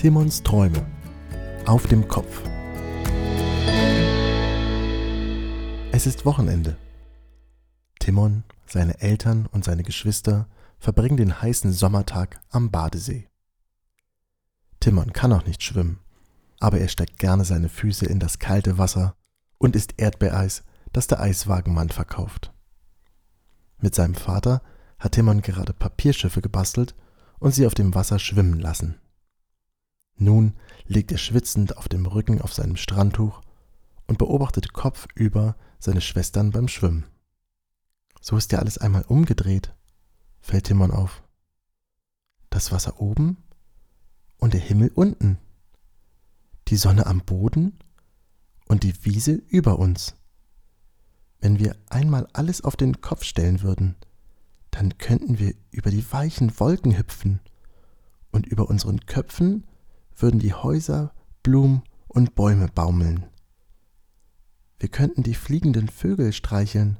Timons Träume auf dem Kopf. Es ist Wochenende. Timon, seine Eltern und seine Geschwister verbringen den heißen Sommertag am Badesee. Timon kann auch nicht schwimmen, aber er steckt gerne seine Füße in das kalte Wasser und isst Erdbeereis, das der Eiswagenmann verkauft. Mit seinem Vater hat Timon gerade Papierschiffe gebastelt und sie auf dem Wasser schwimmen lassen. Nun liegt er schwitzend auf dem Rücken auf seinem Strandtuch und beobachtet kopfüber seine Schwestern beim Schwimmen. So ist ja alles einmal umgedreht, fällt Timon auf. Das Wasser oben und der Himmel unten. Die Sonne am Boden und die Wiese über uns. Wenn wir einmal alles auf den Kopf stellen würden, dann könnten wir über die weichen Wolken hüpfen und über unseren Köpfen würden die Häuser, Blumen und Bäume baumeln. Wir könnten die fliegenden Vögel streicheln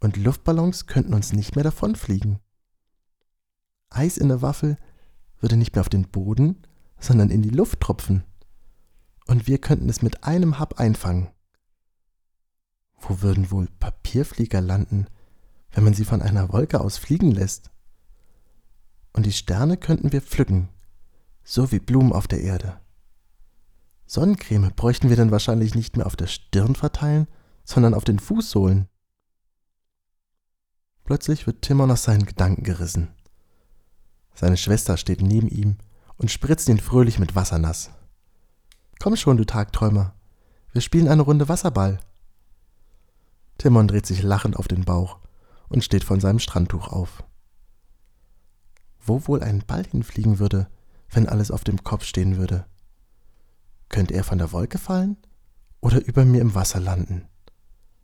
und Luftballons könnten uns nicht mehr davonfliegen. Eis in der Waffel würde nicht mehr auf den Boden, sondern in die Luft tropfen. Und wir könnten es mit einem Hab einfangen. Wo würden wohl Papierflieger landen, wenn man sie von einer Wolke aus fliegen lässt? Und die Sterne könnten wir pflücken, so wie Blumen auf der Erde. Sonnencreme bräuchten wir dann wahrscheinlich nicht mehr auf der Stirn verteilen, sondern auf den Fußsohlen. Plötzlich wird Timon aus seinen Gedanken gerissen. Seine Schwester steht neben ihm und spritzt ihn fröhlich mit Wasser nass. Komm schon, du Tagträumer, wir spielen eine Runde Wasserball. Timon dreht sich lachend auf den Bauch und steht von seinem Strandtuch auf. Wo wohl ein Ball hinfliegen würde, wenn alles auf dem Kopf stehen würde? Könnte er von der Wolke fallen oder über mir im Wasser landen?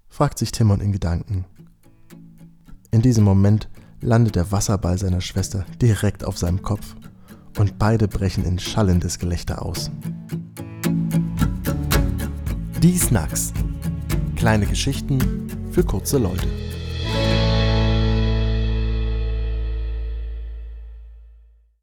fragt sich Timon in Gedanken. In diesem Moment landet der Wasserball seiner Schwester direkt auf seinem Kopf und beide brechen in schallendes Gelächter aus. Die Snacks. Kleine Geschichten für kurze Leute.